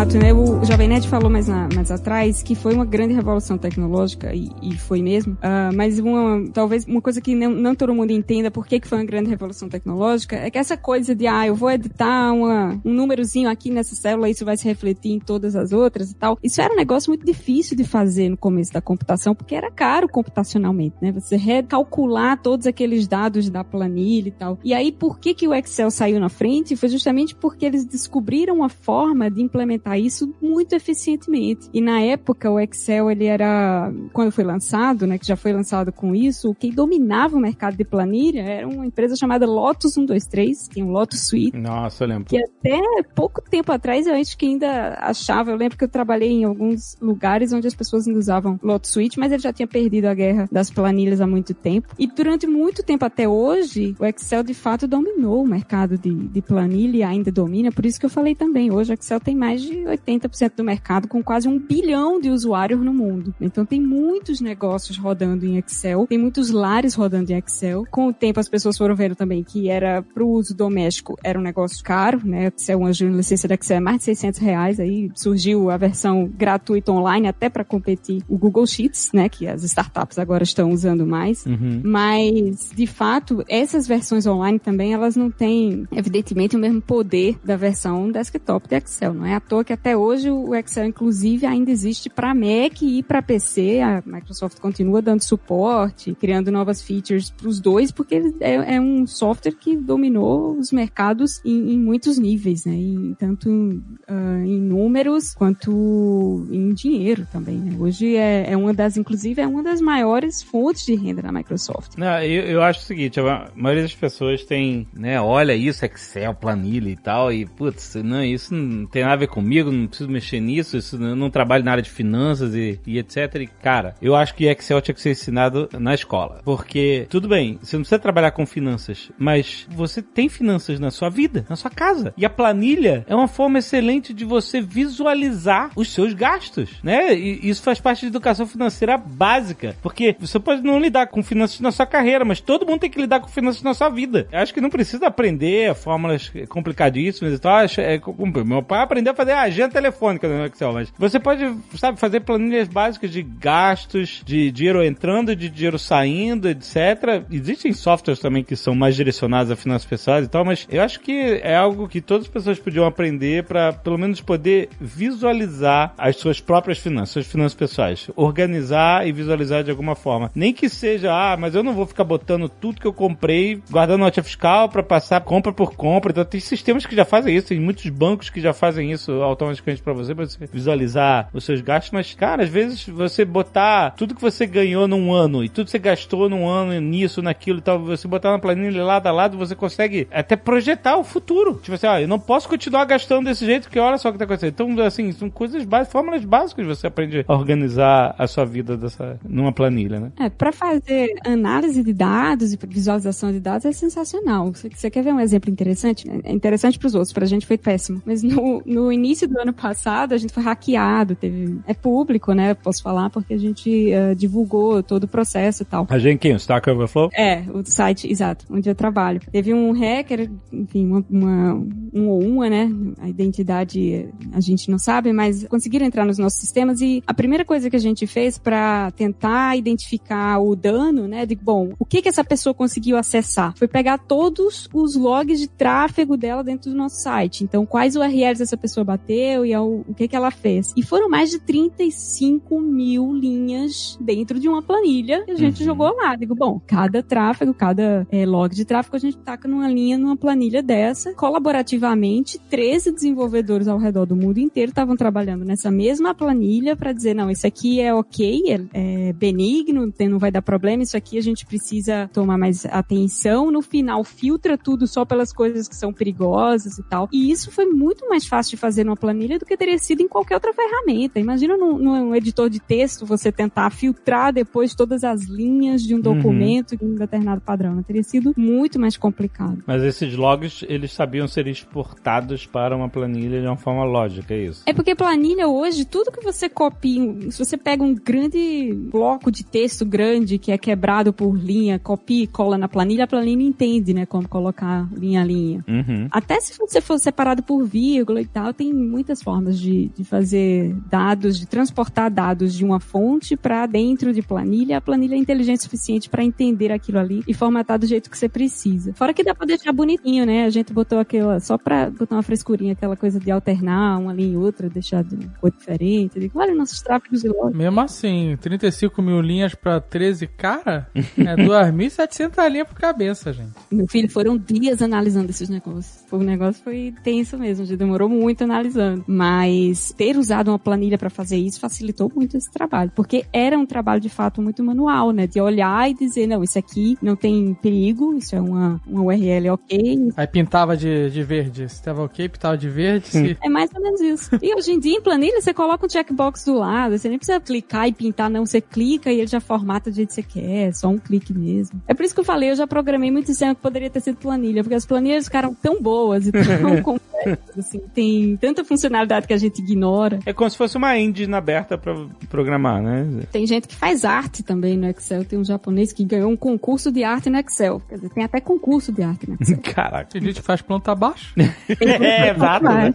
fato, né? O Jovem Nerd falou mais, na- mais atrás que foi uma grande revolução tecnológica, e, e foi mesmo. Ah, mas uma, talvez uma coisa que não, não todo mundo entenda por que, que foi uma grande revolução tecnológica é que essa coisa de, ah, eu vou editar uma, um númerozinho aqui nessa célula, isso vai se refletir em todas as outras e tal. Isso era um negócio muito difícil de fazer no começo da computação, porque era caro computacionalmente, né? Você recalcular todos aqueles dados da planilha e tal. E aí, por que, que o Excel saiu na frente? Foi justamente porque eles descobriram uma forma de implementar isso muito eficientemente. E na época, o Excel, ele era, quando foi lançado, né, que já foi lançado com isso, quem dominava o mercado de planilha era uma empresa chamada Lotus 123, tem um Lotus Suite, Nossa, eu lembro. que até pouco tempo atrás eu acho que ainda achava, eu lembro que eu trabalhei em alguns lugares onde as pessoas ainda usavam Lotus Suite, mas ele já tinha perdido a guerra das planilhas há muito tempo. E durante muito tempo até hoje, o Excel de fato dominou o mercado de, de planilha e ainda domina, por isso que eu falei também, hoje o Excel tem mais de 80% do mercado com quase um bilhão de usuários no mundo. Então tem muitos negócios rodando em Excel, tem muitos lares rodando em Excel. Com o tempo as pessoas foram vendo também que era para o uso doméstico era um negócio caro, né? Excel, uma licença da Excel é mais de 600 reais, aí surgiu a versão gratuita online até para competir o Google Sheets, né? Que as startups agora estão usando mais. Uhum. Mas, de fato, essas versões online também, elas não têm, evidentemente, o mesmo poder da versão desktop de Excel. Não é à toa que até hoje o Excel, inclusive, ainda existe para Mac e para PC. A Microsoft continua dando suporte, criando novas features para os dois, porque é, é um software que dominou os mercados em, em muitos níveis, né? Em, tanto ah, em números quanto em dinheiro também. Né? Hoje é, é uma das, inclusive, é uma das maiores fontes de renda da Microsoft. Não, eu, eu acho o seguinte, a maioria das pessoas tem, né, olha isso, Excel, planilha e tal, e putz, não, isso não tem nada a ver comigo, não preciso mexer nisso, isso não trabalho na área de finanças e, e etc. E, cara, eu acho que Excel tinha que ser ensinado na escola. Porque, tudo bem, você não precisa trabalhar com finanças, mas você tem finanças na sua vida, na sua casa. E a planilha é uma forma excelente de você visualizar os seus gastos, né? E isso faz parte de educação financeira básica. Porque você pode não lidar com finanças na sua carreira, mas todo mundo tem que lidar com finanças na sua vida. Eu acho que não precisa aprender fórmulas complicadíssimas e tal. É, meu pai aprendeu a fazer agenda telefônica no Excel, mas você pode, sabe, fazer planilhas básicas de gastos, de dinheiro entrando, de dinheiro saindo, etc. Existem softwares também que são mais direcionados a finanças pessoais e tal, mas eu acho que é algo que todas as pessoas podiam aprender para pelo menos poder visualizar as suas próprias finanças, suas finanças pessoais, organizar e visualizar de alguma forma. Nem que seja, ah, mas eu não vou ficar botando tudo que eu comprei, guardando nota fiscal para passar compra por compra. Então tem sistemas que já fazem isso, tem muitos bancos que já fazem isso automaticamente para você, para você visualizar os seus gastos, mas cara, às vezes você botar tudo que você ganhou num ano e tudo que você gastou num ano nisso, naquilo e tal, você botar na planilha lado a lado, você consegue até projetar o futuro. Tipo assim, ah, eu não posso continuar gastando desse jeito, porque olha só o que tá acontecendo. Então, assim, são coisas básicas, fórmulas básicas você aprende a organizar a sua vida dessa, numa planilha, né? É, para fazer análise de dados e visualização de dados é sensacional. Você, você quer ver um exemplo interessante? É interessante para os outros, para a gente foi péssimo. Mas no, no início do ano passado, passado a gente foi hackeado, teve, é público, né? Posso falar porque a gente uh, divulgou todo o processo e tal. A gente quem? O Stack Overflow? É, o site, exato, onde eu trabalho. Teve um hacker, enfim, uma, uma um ou uma, né? A identidade a gente não sabe, mas conseguiram entrar nos nossos sistemas e a primeira coisa que a gente fez para tentar identificar o dano, né? De bom, o que que essa pessoa conseguiu acessar? Foi pegar todos os logs de tráfego dela dentro do nosso site. Então, quais URLs essa pessoa bateu e o, o que que ela fez? E foram mais de 35 mil linhas dentro de uma planilha que a gente uhum. jogou lá. Digo, bom, cada tráfego, cada é, log de tráfego a gente taca numa linha, numa planilha dessa. Colaborativamente, 13 desenvolvedores ao redor do mundo inteiro estavam trabalhando nessa mesma planilha para dizer, não, isso aqui é ok, é, é benigno, não vai dar problema, isso aqui a gente precisa tomar mais atenção. No final, filtra tudo só pelas coisas que são perigosas e tal. E isso foi muito mais fácil de fazer numa planilha do que teria sido em qualquer outra ferramenta. Imagina num, num editor de texto você tentar filtrar depois todas as linhas de um uhum. documento uhum. de um determinado padrão. Não teria sido muito mais complicado. Mas esses logs, eles sabiam ser exportados para uma planilha de uma forma lógica, é isso? É porque planilha hoje, tudo que você copia, se você pega um grande bloco de texto grande que é quebrado por linha, copia e cola na planilha, a planilha entende, né, como colocar linha a linha. Uhum. Até se você for separado por vírgula e tal, tem muitas formas de, de fazer dados, de transportar dados de uma fonte para dentro de planilha. A planilha é inteligente o suficiente para entender aquilo ali e formatar do jeito que você precisa. Fora que dá para deixar bonitinho, né? A gente botou aquela, só para botar uma frescurinha, aquela coisa de alternar uma linha e outra, deixar de cor diferente. Digo, olha nossos tráfegos de loja. Mesmo assim, 35 mil linhas para 13 cara, é 2.700 linhas por cabeça, gente. Meu filho, foram dias analisando esses negócios. O negócio foi tenso mesmo, gente demorou muito analisando. Mas ter usado uma planilha para fazer isso facilitou muito esse trabalho, porque era um trabalho de fato muito manual, né? De olhar e dizer, não, isso aqui não tem perigo, isso é uma, uma URL ok. Aí pintava de, de verde. Se tava ok, pintava de verde. Se... É mais ou menos isso. E hoje em dia, em planilha, você coloca um checkbox do lado, você nem precisa clicar e pintar, não. Você clica e ele já formata do jeito que você quer, só um clique mesmo. É por isso que eu falei, eu já programei muito sistema que poderia ter sido planilha, porque as planilhas ficaram tão boas e tão assim, tem tanta funcionalidade que a gente ignora. É como se fosse uma engine aberta para programar, né? Tem gente que faz arte também no Excel. Tem um japonês que ganhou um concurso de arte no Excel. Quer dizer, tem até concurso de arte no Excel. Caraca. Tem gente que faz planta abaixo. é, exato. Né?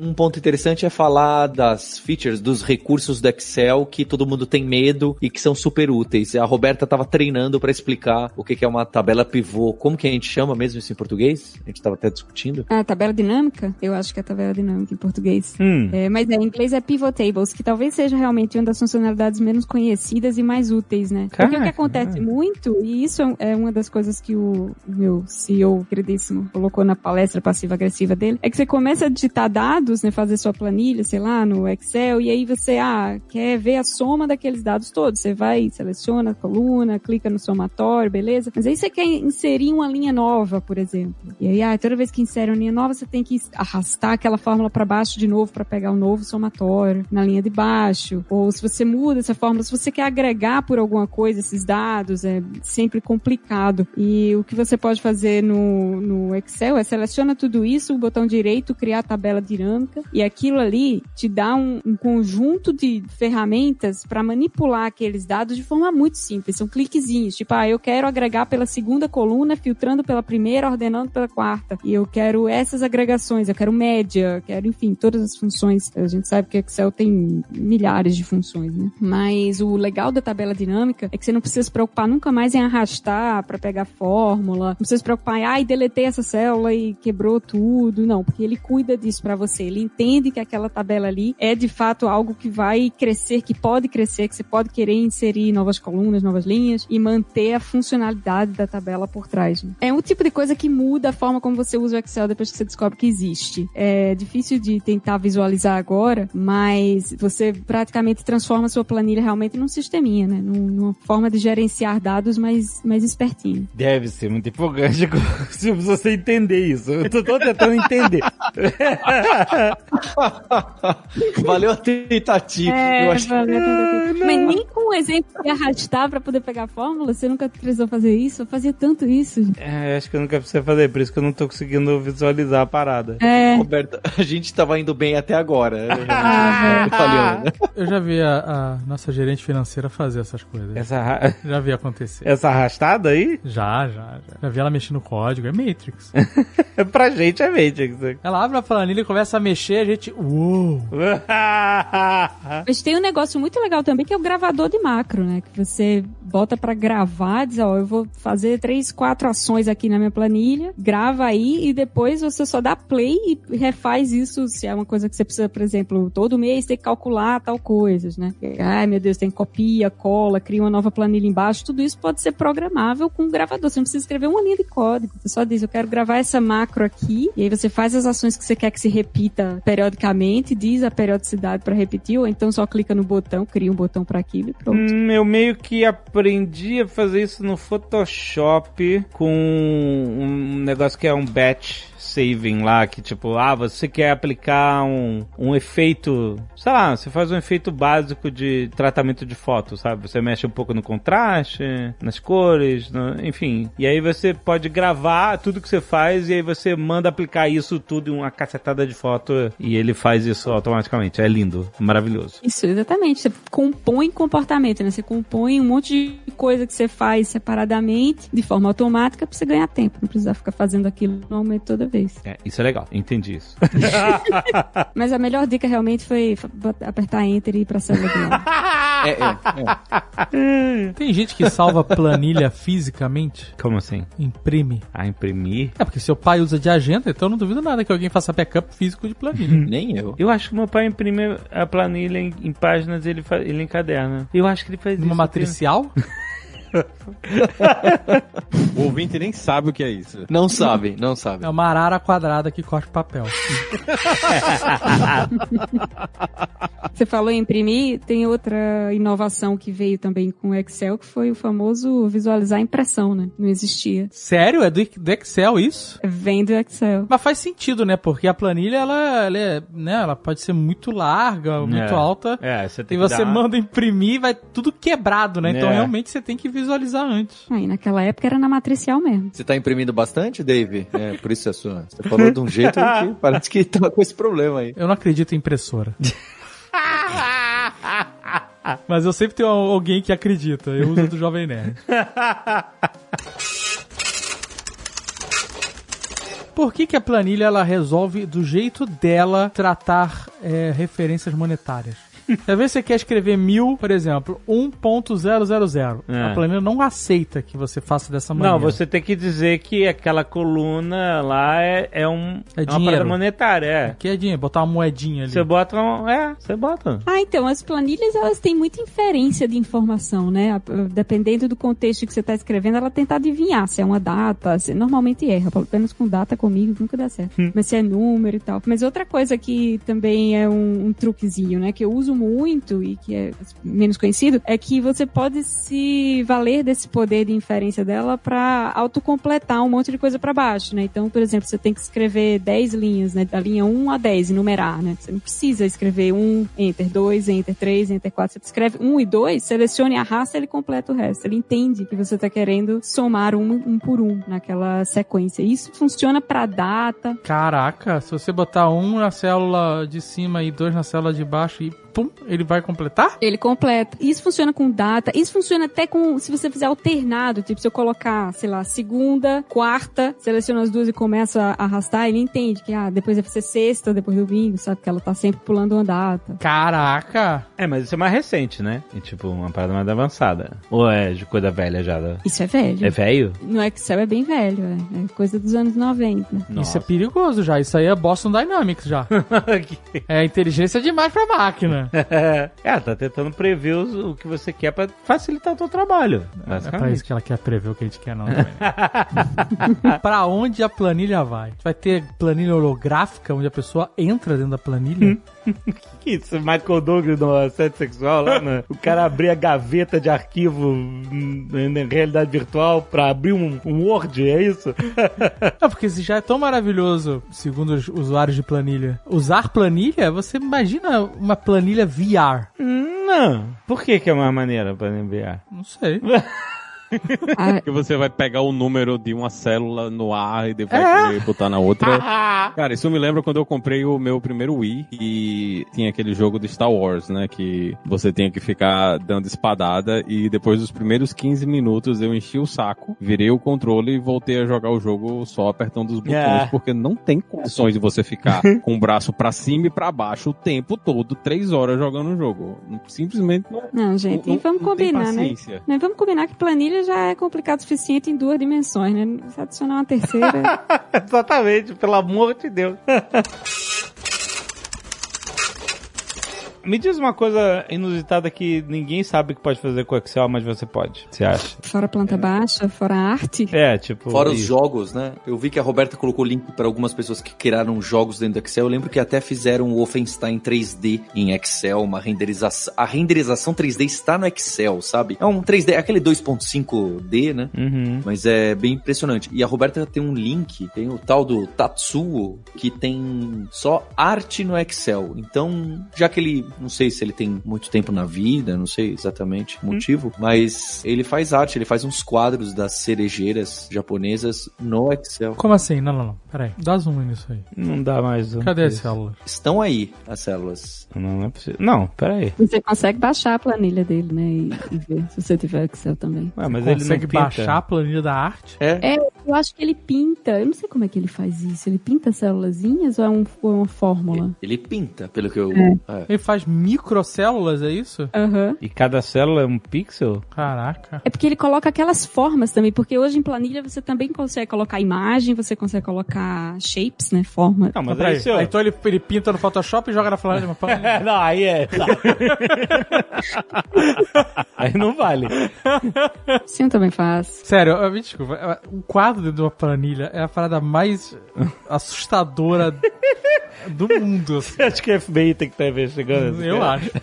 Um ponto interessante é falar das features, dos recursos do Excel que todo mundo tem medo e que são super úteis. A Roberta estava treinando para explicar o que é uma tabela pivô. Como que a gente chama mesmo isso em português? A gente estava até discutindo. Ah, tabela dinâmica? Eu acho que é tabela dinâmica em português. Hum. É, mas é, em inglês é pivot tables, que talvez seja realmente uma das funcionalidades menos conhecidas e mais úteis, né? Porque o que acontece muito, e isso é uma das coisas que o meu CEO queridíssimo colocou na palestra passiva-agressiva dele, é que você começa a digitar dados dados, né, fazer sua planilha, sei lá, no Excel, e aí você, ah, quer ver a soma daqueles dados todos. Você vai, seleciona a coluna, clica no somatório, beleza? Mas aí você quer inserir uma linha nova, por exemplo. E aí, ah, toda vez que insere uma linha nova, você tem que arrastar aquela fórmula para baixo de novo para pegar o um novo somatório na linha de baixo. Ou se você muda essa fórmula, se você quer agregar por alguma coisa esses dados, é sempre complicado. E o que você pode fazer no, no Excel é seleciona tudo isso, o botão direito, criar a tabela dinâmica dinâmica e aquilo ali te dá um, um conjunto de ferramentas para manipular aqueles dados de forma muito simples. São cliquezinhos, tipo, ah, eu quero agregar pela segunda coluna, filtrando pela primeira, ordenando pela quarta. E eu quero essas agregações, eu quero média, quero, enfim, todas as funções. A gente sabe que Excel tem milhares de funções, né? Mas o legal da tabela dinâmica é que você não precisa se preocupar nunca mais em arrastar para pegar fórmula, não precisa se preocupar em, ai, deletei essa célula e quebrou tudo. Não, porque ele cuida disso para você ele entende que aquela tabela ali é de fato algo que vai crescer, que pode crescer, que você pode querer inserir novas colunas, novas linhas e manter a funcionalidade da tabela por trás. Né? É um tipo de coisa que muda a forma como você usa o Excel depois que você descobre que existe. É difícil de tentar visualizar agora, mas você praticamente transforma a sua planilha realmente num sisteminha, né? Numa forma de gerenciar dados mais, mais espertinho. Deve ser muito empolgante se você entender isso. Eu tô, tô tentando entender. Valeu a tentativa. É, eu acho valeu a tentativa. Mas nem com o exemplo de arrastar pra poder pegar a fórmula, você nunca precisou fazer isso? Eu fazia tanto isso. É, acho que eu nunca precisei fazer, por isso que eu não tô conseguindo visualizar a parada. É, Roberto, a gente tava indo bem até agora. Ah, né? Eu já vi a, a nossa gerente financeira fazer essas coisas. Essa, Já vi acontecer. essa arrastada aí, Já, já, já. Já vi ela mexendo no código. É Matrix. pra gente é Matrix. ela abre a planilha e começa a mexer, a gente. Uou! Mas tem um negócio muito legal também que é o gravador de macro, né? Que você bota pra gravar, diz, ó, eu vou fazer três, quatro ações aqui na minha planilha, grava aí e depois você só dá play e refaz isso se é uma coisa que você precisa, por exemplo, todo mês tem que calcular tal coisas, né? Ai, meu Deus, tem copia, cola, cria uma nova planilha embaixo, tudo isso pode ser programável com o gravador. Você não precisa escrever uma linha de código. Você só diz, eu quero gravar essa macro aqui, e aí você faz as ações que você quer que se repita periodicamente, diz a periodicidade para repetir, ou então só clica no botão, cria um botão para aquilo e pronto. Hum, eu meio que aprendi a fazer isso no Photoshop com um negócio que é um batch saving lá, que tipo, ah, você quer aplicar um, um efeito, sei lá, você faz um efeito básico de tratamento de foto, sabe? Você mexe um pouco no contraste, nas cores, no- enfim. E aí você pode gravar tudo que você faz e aí você manda aplicar isso tudo em uma cacetada de foto e ele faz isso automaticamente. É lindo, maravilhoso. Isso, exatamente. Você compõe comportamento, né? Você compõe um monte de coisa que você faz separadamente, de forma automática, pra você ganhar tempo. Não precisar ficar fazendo aquilo normalmente toda vez. É, isso é legal, entendi isso. Mas a melhor dica realmente foi apertar Enter e ir pra célula. É, é, é. Tem gente que salva planilha fisicamente, Como assim? imprime. Ah, imprimir? É porque seu pai usa de agenda, então eu não duvido nada que alguém faça backup físico de planilha. Nem eu. Eu acho que meu pai imprime a planilha em, em páginas e ele, ele encaderna. Eu acho que ele faz Uma isso. matricial? O ouvinte nem sabe o que é isso. Não sabe, não sabe. É uma arara quadrada que corta papel. Você falou em imprimir, tem outra inovação que veio também com o Excel, que foi o famoso visualizar a impressão, né? Não existia. Sério? É do, do Excel isso? Vem do Excel. Mas faz sentido, né? Porque a planilha, ela, ela é, né? Ela pode ser muito larga, muito É. alta. É, você tem E que você dar- manda imprimir, vai tudo quebrado, né? Então É. realmente você tem que visualizar antes. Aí naquela época era na matricial mesmo. Você tá imprimindo bastante, Dave? É, por isso é sua. Você falou de um jeito que parece que tá com esse problema aí. Eu não acredito em impressora. Mas eu sempre tenho alguém que acredita. Eu uso do Jovem Nerd. Por que, que a planilha ela resolve do jeito dela tratar é, referências monetárias? Às vezes você quer escrever mil, por exemplo, 1.000. É. A planilha não aceita que você faça dessa maneira. Não, você tem que dizer que aquela coluna lá é, é, um, É é uma dinheiro. monetária, é. Que é dinheiro, botar uma moedinha ali. Você bota um, É, você bota. Ah, então, as planilhas, elas têm muita inferência de informação, né? Dependendo do contexto que você está escrevendo, ela tenta adivinhar se é uma data, se, normalmente erra, pelo menos com data comigo nunca dá certo. Mas se é número e tal. Mas outra coisa que também é um, um truquezinho, né? Que eu uso muito e que é menos conhecido, é que você pode se valer desse poder de inferência dela para autocompletar um monte de coisa para baixo, né? Então, por exemplo, você tem que escrever 10 linhas, né? Da linha 1 a 10 e numerar, né? Você não precisa escrever 1, enter, 2, enter, 3, enter, 4. Você escreve 1 e 2, selecione a raça ele completa o resto. Ele entende que você tá querendo somar um, um por um naquela sequência. Isso funciona para data, Caraca, se você botar um na célula de cima e dois na célula de baixo e pum, ele vai completar? Ele completa. Isso funciona com data. Isso funciona até com se você fizer alternado. Tipo, se eu colocar, sei lá, segunda, quarta, seleciono as duas e começo a arrastar, ele entende que, ah, depois vai ser sexta, depois domingo, sabe? Que ela tá sempre pulando uma data. Caraca! É, mas isso é mais recente, né? E, tipo, uma parada mais avançada. Ou é de coisa velha já? da- Isso é velho. É velho? No Excel é bem velho, é, é coisa dos anos 90. Isso é perigoso já. Isso aí é Boston Dynamics já. é inteligência demais pra máquina. É, é, tá tentando prever os- o que você quer pra facilitar o teu trabalho. não é pra isso que ela quer prever o que a gente quer, não. também, né? pra onde a planilha vai? Vai ter planilha holográfica, onde a pessoa entra dentro da planilha? Que isso, Michael Douglas no assédio sexual lá, né? O cara abrir a gaveta de arquivo hum, em realidade virtual pra abrir um, um Word, é isso? Não, porque se já é tão maravilhoso, segundo os usuários de planilha, usar planilha, você imagina uma planilha VR. Não. Por que que é mais maneira pra enviar? Não sei. Ah, Que você vai pegar o número de uma célula no ar e depois É. botar na outra. Cara, isso me lembra quando eu comprei o meu primeiro Wii e tinha aquele jogo de Star Wars, né? Que você tinha que ficar dando espadada e depois dos primeiros 15 minutos eu enchi o saco, virei o controle e voltei a jogar o jogo só apertando os botões, Ah. porque não tem condições de você ficar com o braço pra cima e pra baixo o tempo todo, três horas jogando o jogo. Simplesmente não. não, gente, e não- vamos não tem combinar, né? Nós vamos combinar que planilha já é complicado o suficiente em duas dimensões, né? Se adicionar uma terceira. Exatamente, pelo amor de Deus. Me diz uma coisa inusitada que ninguém sabe que pode fazer com o Excel, mas você pode. Você acha? fora planta baixa, fora arte. É, tipo. Fora os isso. jogos, né? Eu vi que a Roberta colocou link para algumas pessoas que criaram jogos dentro do Excel. Eu lembro que até fizeram o Wolfenstein 3D em Excel, uma renderização. A renderização 3D está no Excel, sabe? É um 3D, é aquele 2.5D, né? Uhum. Mas é bem impressionante. E a Roberta tem um link, tem o tal do Tatsuo, que tem só arte no Excel. Então, já que ele, não sei se ele tem muito tempo na vida, não sei exatamente o motivo, mas ele faz arte, ele faz uns quadros das cerejeiras japonesas no Excel. Como assim? Não, não, não. Peraí. Dá zoom nisso aí. Não dá mais. um Cadê as células? Estão aí as células. Não, não é possível. Não, peraí. Você consegue baixar a planilha dele, né? E, e ver se você tiver Excel também. Ué, mas ele não Consegue baixar a planilha da arte? É, É, eu acho que ele pinta. Eu não sei como é que ele faz isso. Ele pinta célulazinhas ou é, um, ou é uma fórmula? ele pinta, pelo que eu. é. Ele faz microcélulas, é isso? Aham. E cada célula é um pixel? Caraca. É porque ele coloca aquelas formas também, porque hoje em planilha você também consegue colocar imagem, você consegue colocar shapes, né? Forma. Não, mas Peraí. aí, então ele, ele pinta no Photoshop e joga na planilha. uma planilha. não, aí é. tá. aí não vale. Sim, eu também faço. Sério, eu- me desculpa. O quadro dentro de uma planilha é a parada mais assustadora do mundo. assim. Acho que a FBI tem que estar investigando. Eu acho.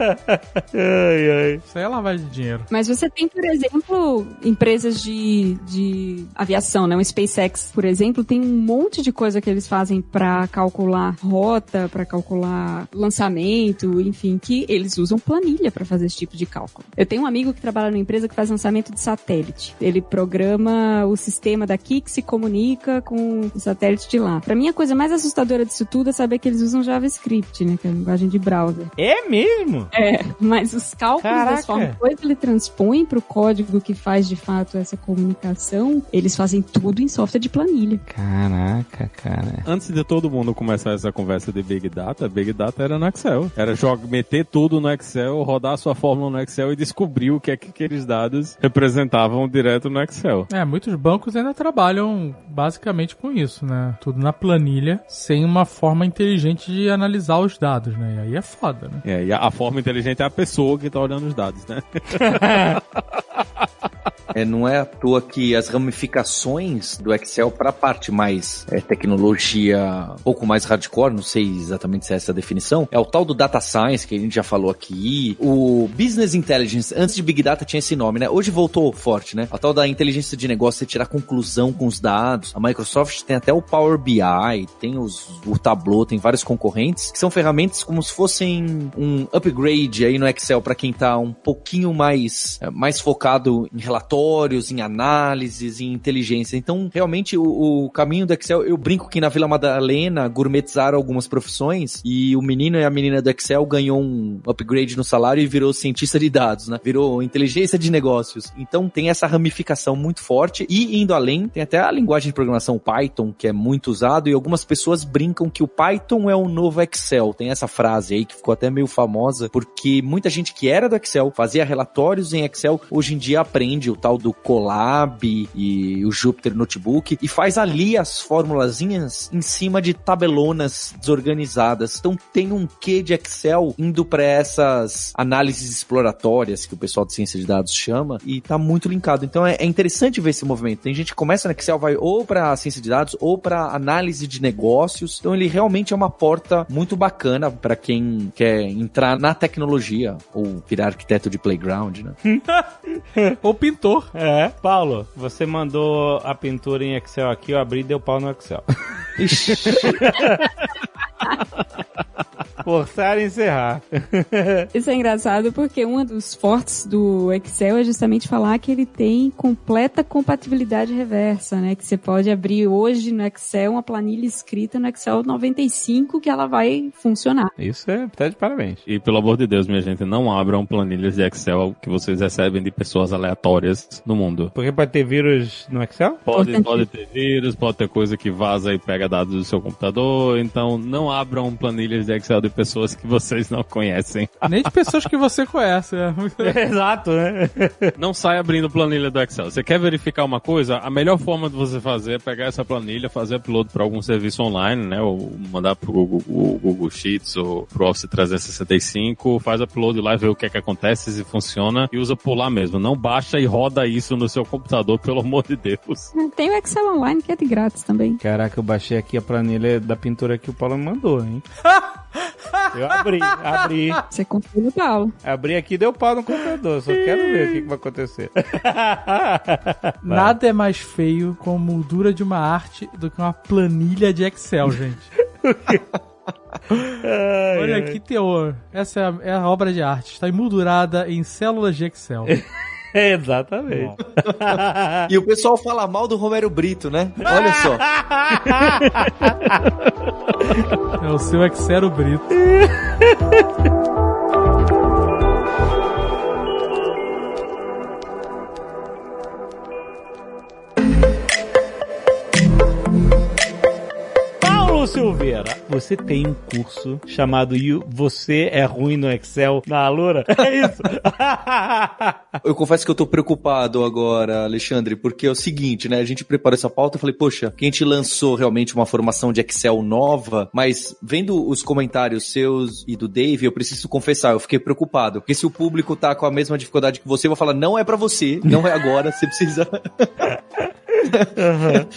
Ai, ai. Isso aí é lavagem de dinheiro. Mas você tem, por exemplo, empresas de, de aviação, né? O SpaceX, por exemplo, tem um monte de coisa que eles fazem pra calcular rota, pra calcular lançamento, enfim, que eles usam planilha pra fazer esse tipo de cálculo. Eu tenho um amigo que trabalha numa empresa que faz lançamento de satélite. Ele programa o sistema daqui que se comunica com o satélite de lá. Pra mim, a coisa mais assustadora disso tudo é saber que eles usam JavaScript, né? Que é a linguagem de browser. É mesmo? É, mas os cálculos Caraca. das formas, depois que ele transpõe para o código que faz de fato essa comunicação, eles fazem tudo em software de planilha. Caraca, cara. Antes de todo mundo começar essa conversa de Big Data, Big Data era no Excel. Era jogar, meter tudo no Excel, rodar sua fórmula no Excel e descobrir o que é que aqueles dados representavam direto no Excel. É, muitos bancos ainda trabalham basicamente com isso, né? Tudo na planilha, sem uma forma inteligente de analisar os dados, né? E aí é foda, né? É, e a, a forma inteligente é a pessoa que tá olhando os dados, né? É, não é à toa que as ramificações do Excel para a parte mais é, tecnologia, um pouco mais hardcore, não sei exatamente se é essa a definição, é o tal do Data Science, que a gente já falou aqui. O Business Intelligence, antes de Big Data tinha esse nome, né? Hoje voltou forte, né? A tal da inteligência de negócio, você tirar conclusão com os dados. A Microsoft tem até o Power BI, tem os, o Tableau, tem vários concorrentes, que são ferramentas como se fossem um upgrade aí no Excel para quem tá um pouquinho mais, é, mais focado em relatórios, em análises, em inteligência. Então, realmente, o, o caminho do Excel, eu brinco que na Vila Madalena gourmetizaram algumas profissões e o menino e a menina do Excel ganhou um upgrade no salário e virou cientista de dados, né? Virou inteligência de negócios. Então, tem essa ramificação muito forte e indo além, tem até a linguagem de programação Python, que é muito usado e algumas pessoas brincam que o Python é o novo Excel. Tem essa frase aí que ficou até meio famosa, porque muita gente que era do Excel, fazia relatórios em Excel, hoje em dia aprende o tal do Colab e o Jupyter Notebook e faz ali as formulazinhas em cima de tabelonas desorganizadas. Então tem um quê de Excel indo para essas análises exploratórias que o pessoal de ciência de dados chama e tá muito linkado. Então é, é interessante ver esse movimento. Tem gente que começa no Excel, vai ou para ciência de dados ou para análise de negócios. Então ele realmente é uma porta muito bacana para quem quer entrar na tecnologia ou virar arquiteto de playground, né? Ou pintor. É. Paulo, você mandou a pintura em Excel aqui, eu abri e deu pau no Excel. Forçar a encerrar. Isso é engraçado porque um dos fortes do Excel é justamente falar que ele tem completa compatibilidade reversa, né? Que você pode abrir hoje no Excel uma planilha escrita no Excel 95 que ela vai funcionar. Isso é até de parabéns. E pelo amor de Deus, minha gente, não abram planilhas de Excel que vocês recebem de pessoas aleatórias no mundo. Porque pode ter vírus no Excel? Pode, pode ter vírus, pode ter coisa que vaza e pega dados do seu computador, então não abram planilhas de Excel de pessoas que vocês não conhecem. Nem de pessoas que você conhece. né? Exato, né? Não sai abrindo planilha do Excel. Você quer verificar uma coisa? A melhor forma de você fazer é pegar essa planilha, fazer upload para algum serviço online, né? Ou mandar pro Google, o Google Sheets ou pro Office 365, faz upload lá e vê o que é que acontece, se funciona e usa por lá mesmo. Não baixa e roda isso no seu computador, pelo amor de Deus. Tem o Excel Online que é de grátis também. Caraca, eu baixei aqui a planilha da pintura que o Paulo me mandou, hein? Eu abri, abri. Você confia no Paulo. Abri aqui e deu pau no computador. Só quero ver o que, que vai acontecer. Nada é mais feio com a moldura de uma arte do que uma planilha de Excel, gente. Olha que teor. Essa é a, é a obra de arte. Está emoldurada em células de Excel. Exatamente. E o pessoal fala mal do Romero Brito, né? Olha só. É o seu Excel Brito. Paulo Silveira, você tem um curso chamado You- Você é Ruim no Excel na Alura? É isso. Eu confesso que eu tô preocupado agora, Alexandre, porque é o seguinte, né? A gente preparou essa pauta e falei, poxa, que a gente lançou realmente uma formação de Excel nova, mas vendo os comentários seus e do Dave, eu preciso confessar, eu fiquei preocupado. Porque se o público tá com a mesma dificuldade que você, eu vou falar, não é pra você, não é agora, você precisa.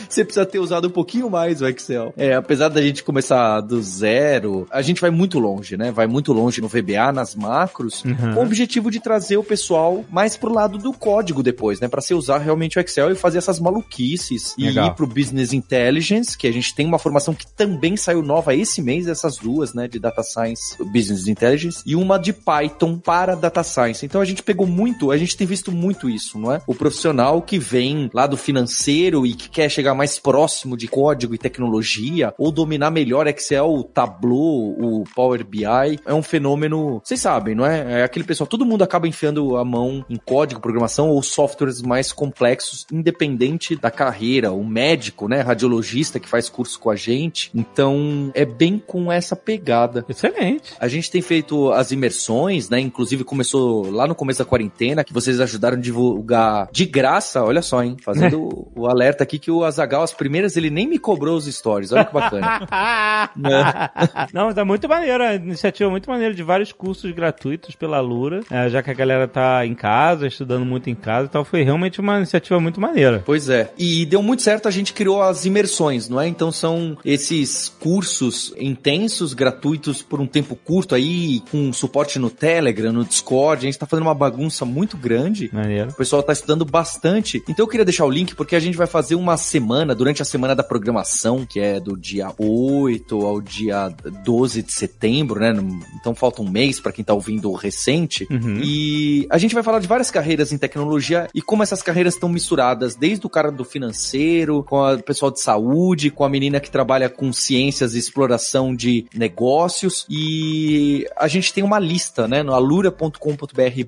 Você precisa ter usado um pouquinho mais o Excel. É, apesar da gente começar do zero, a gente vai muito longe, né? Vai muito longe no VBA, nas macros, com o objetivo de trazer o pessoal mais pro lado do código depois, né? Pra você usar realmente o Excel e fazer essas maluquices. Legal. E ir pro Business Intelligence, que a gente tem uma formação que também saiu nova esse mês, essas duas, né? De Data Science, Business Intelligence, e uma de Python para Data Science. Então a gente pegou muito, a gente tem visto muito isso, não é? O profissional que vem lá do financeiro e que quer chegar mais próximo de código e tecnologia, ou dominar melhor Excel, o Tableau, o Power BI, é um fenômeno, vocês sabem, não é? É aquele pessoal, todo mundo acaba enfiando a mão em código, programação ou softwares mais complexos, independente da carreira. O médico, né, radiologista que faz curso com a gente. Então, é bem com essa pegada. Excelente. A gente tem feito as imersões, né? Inclusive começou lá no começo da quarentena, que vocês ajudaram a divulgar de graça, olha só, hein? Fazendo o alerta aqui que o Azagal, as primeiras, ele nem me cobrou os stories. Olha que bacana. Né? Não, tá muito maneiro, a iniciativa muito maneira de vários cursos gratuitos pela Lura, é, já que a galera tá em casa, estudando muito em casa e tal, foi realmente uma iniciativa muito maneira. Pois é. E deu muito certo, a gente criou as imersões, não é? Então são esses cursos intensos, gratuitos por um tempo curto aí, com suporte no Telegram, no Discord. A gente tá fazendo uma bagunça muito grande. Maneiro. O pessoal tá estudando bastante. Então eu queria deixar o link porque a gente vai fazer uma semana, durante a semana da programação, que é do dia 8 ao dia 12 de setembro, né? Então falta um mês para quem tá ouvindo recente. Uhum. E a gente vai falar de várias carreiras em tecnologia e como essas carreiras estão misturadas, desde o cara do financeiro, com o pessoal de saúde, com a menina que trabalha com ciências e exploração de negócios. E a gente tem uma lista, né, no alura.com.br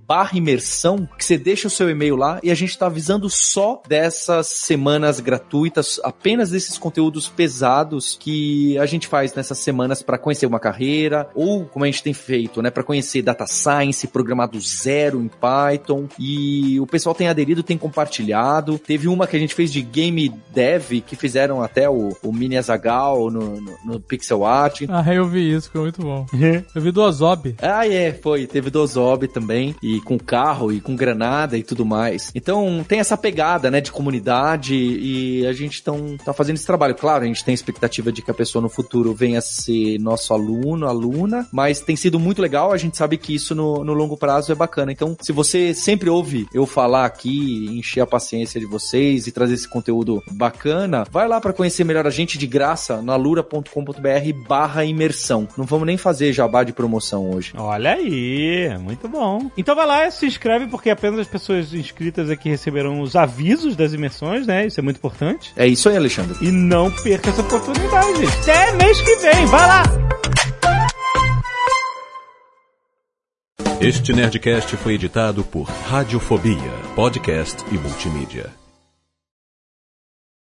barra imersão, que você deixa o seu e-mail lá e a gente tá avisando só dessas semanas gratuitas apenas desses conteúdos pesados que a gente faz nessas semanas para conhecer uma carreira ou como a gente tem feito, né, para conhecer data science, programar do zero em Python e o pessoal tem aderido, tem compartilhado. Teve uma que a gente fez de game dev que fizeram até o, o Mini Azagal no, no, no pixel art. Ah, eu vi isso, foi muito bom. eu vi do Ozob. Ah, é, foi. Teve do Ozob também. E com carro e com granada e tudo mais. Então tem essa pegada, né, de comunidade e a gente tão, tá fazendo esse trabalho. Claro, a gente tem expectativa de que a pessoa no futuro venha ser nosso aluno, aluna, mas tem sido muito legal. A gente sabe que isso no, no longo prazo é bacana. Então, se você sempre ouve eu falar aqui, encher a paciência de vocês e trazer esse conteúdo bacana, vai lá para conhecer melhor a gente de graça na lura.com.br barra imersão. Não vamos nem fazer jabá de promoção hoje. Olha aí, muito bom. Então vai lá e se inscreve, porque apenas as pessoas inscritas aqui receberão os avisos das imersões, né? Isso é muito importante. É isso aí, Alexandre. E não perca essa oportunidade. Até mês que vem, vai lá! Este Nerdcast foi editado por Radiofobia, podcast e multimídia.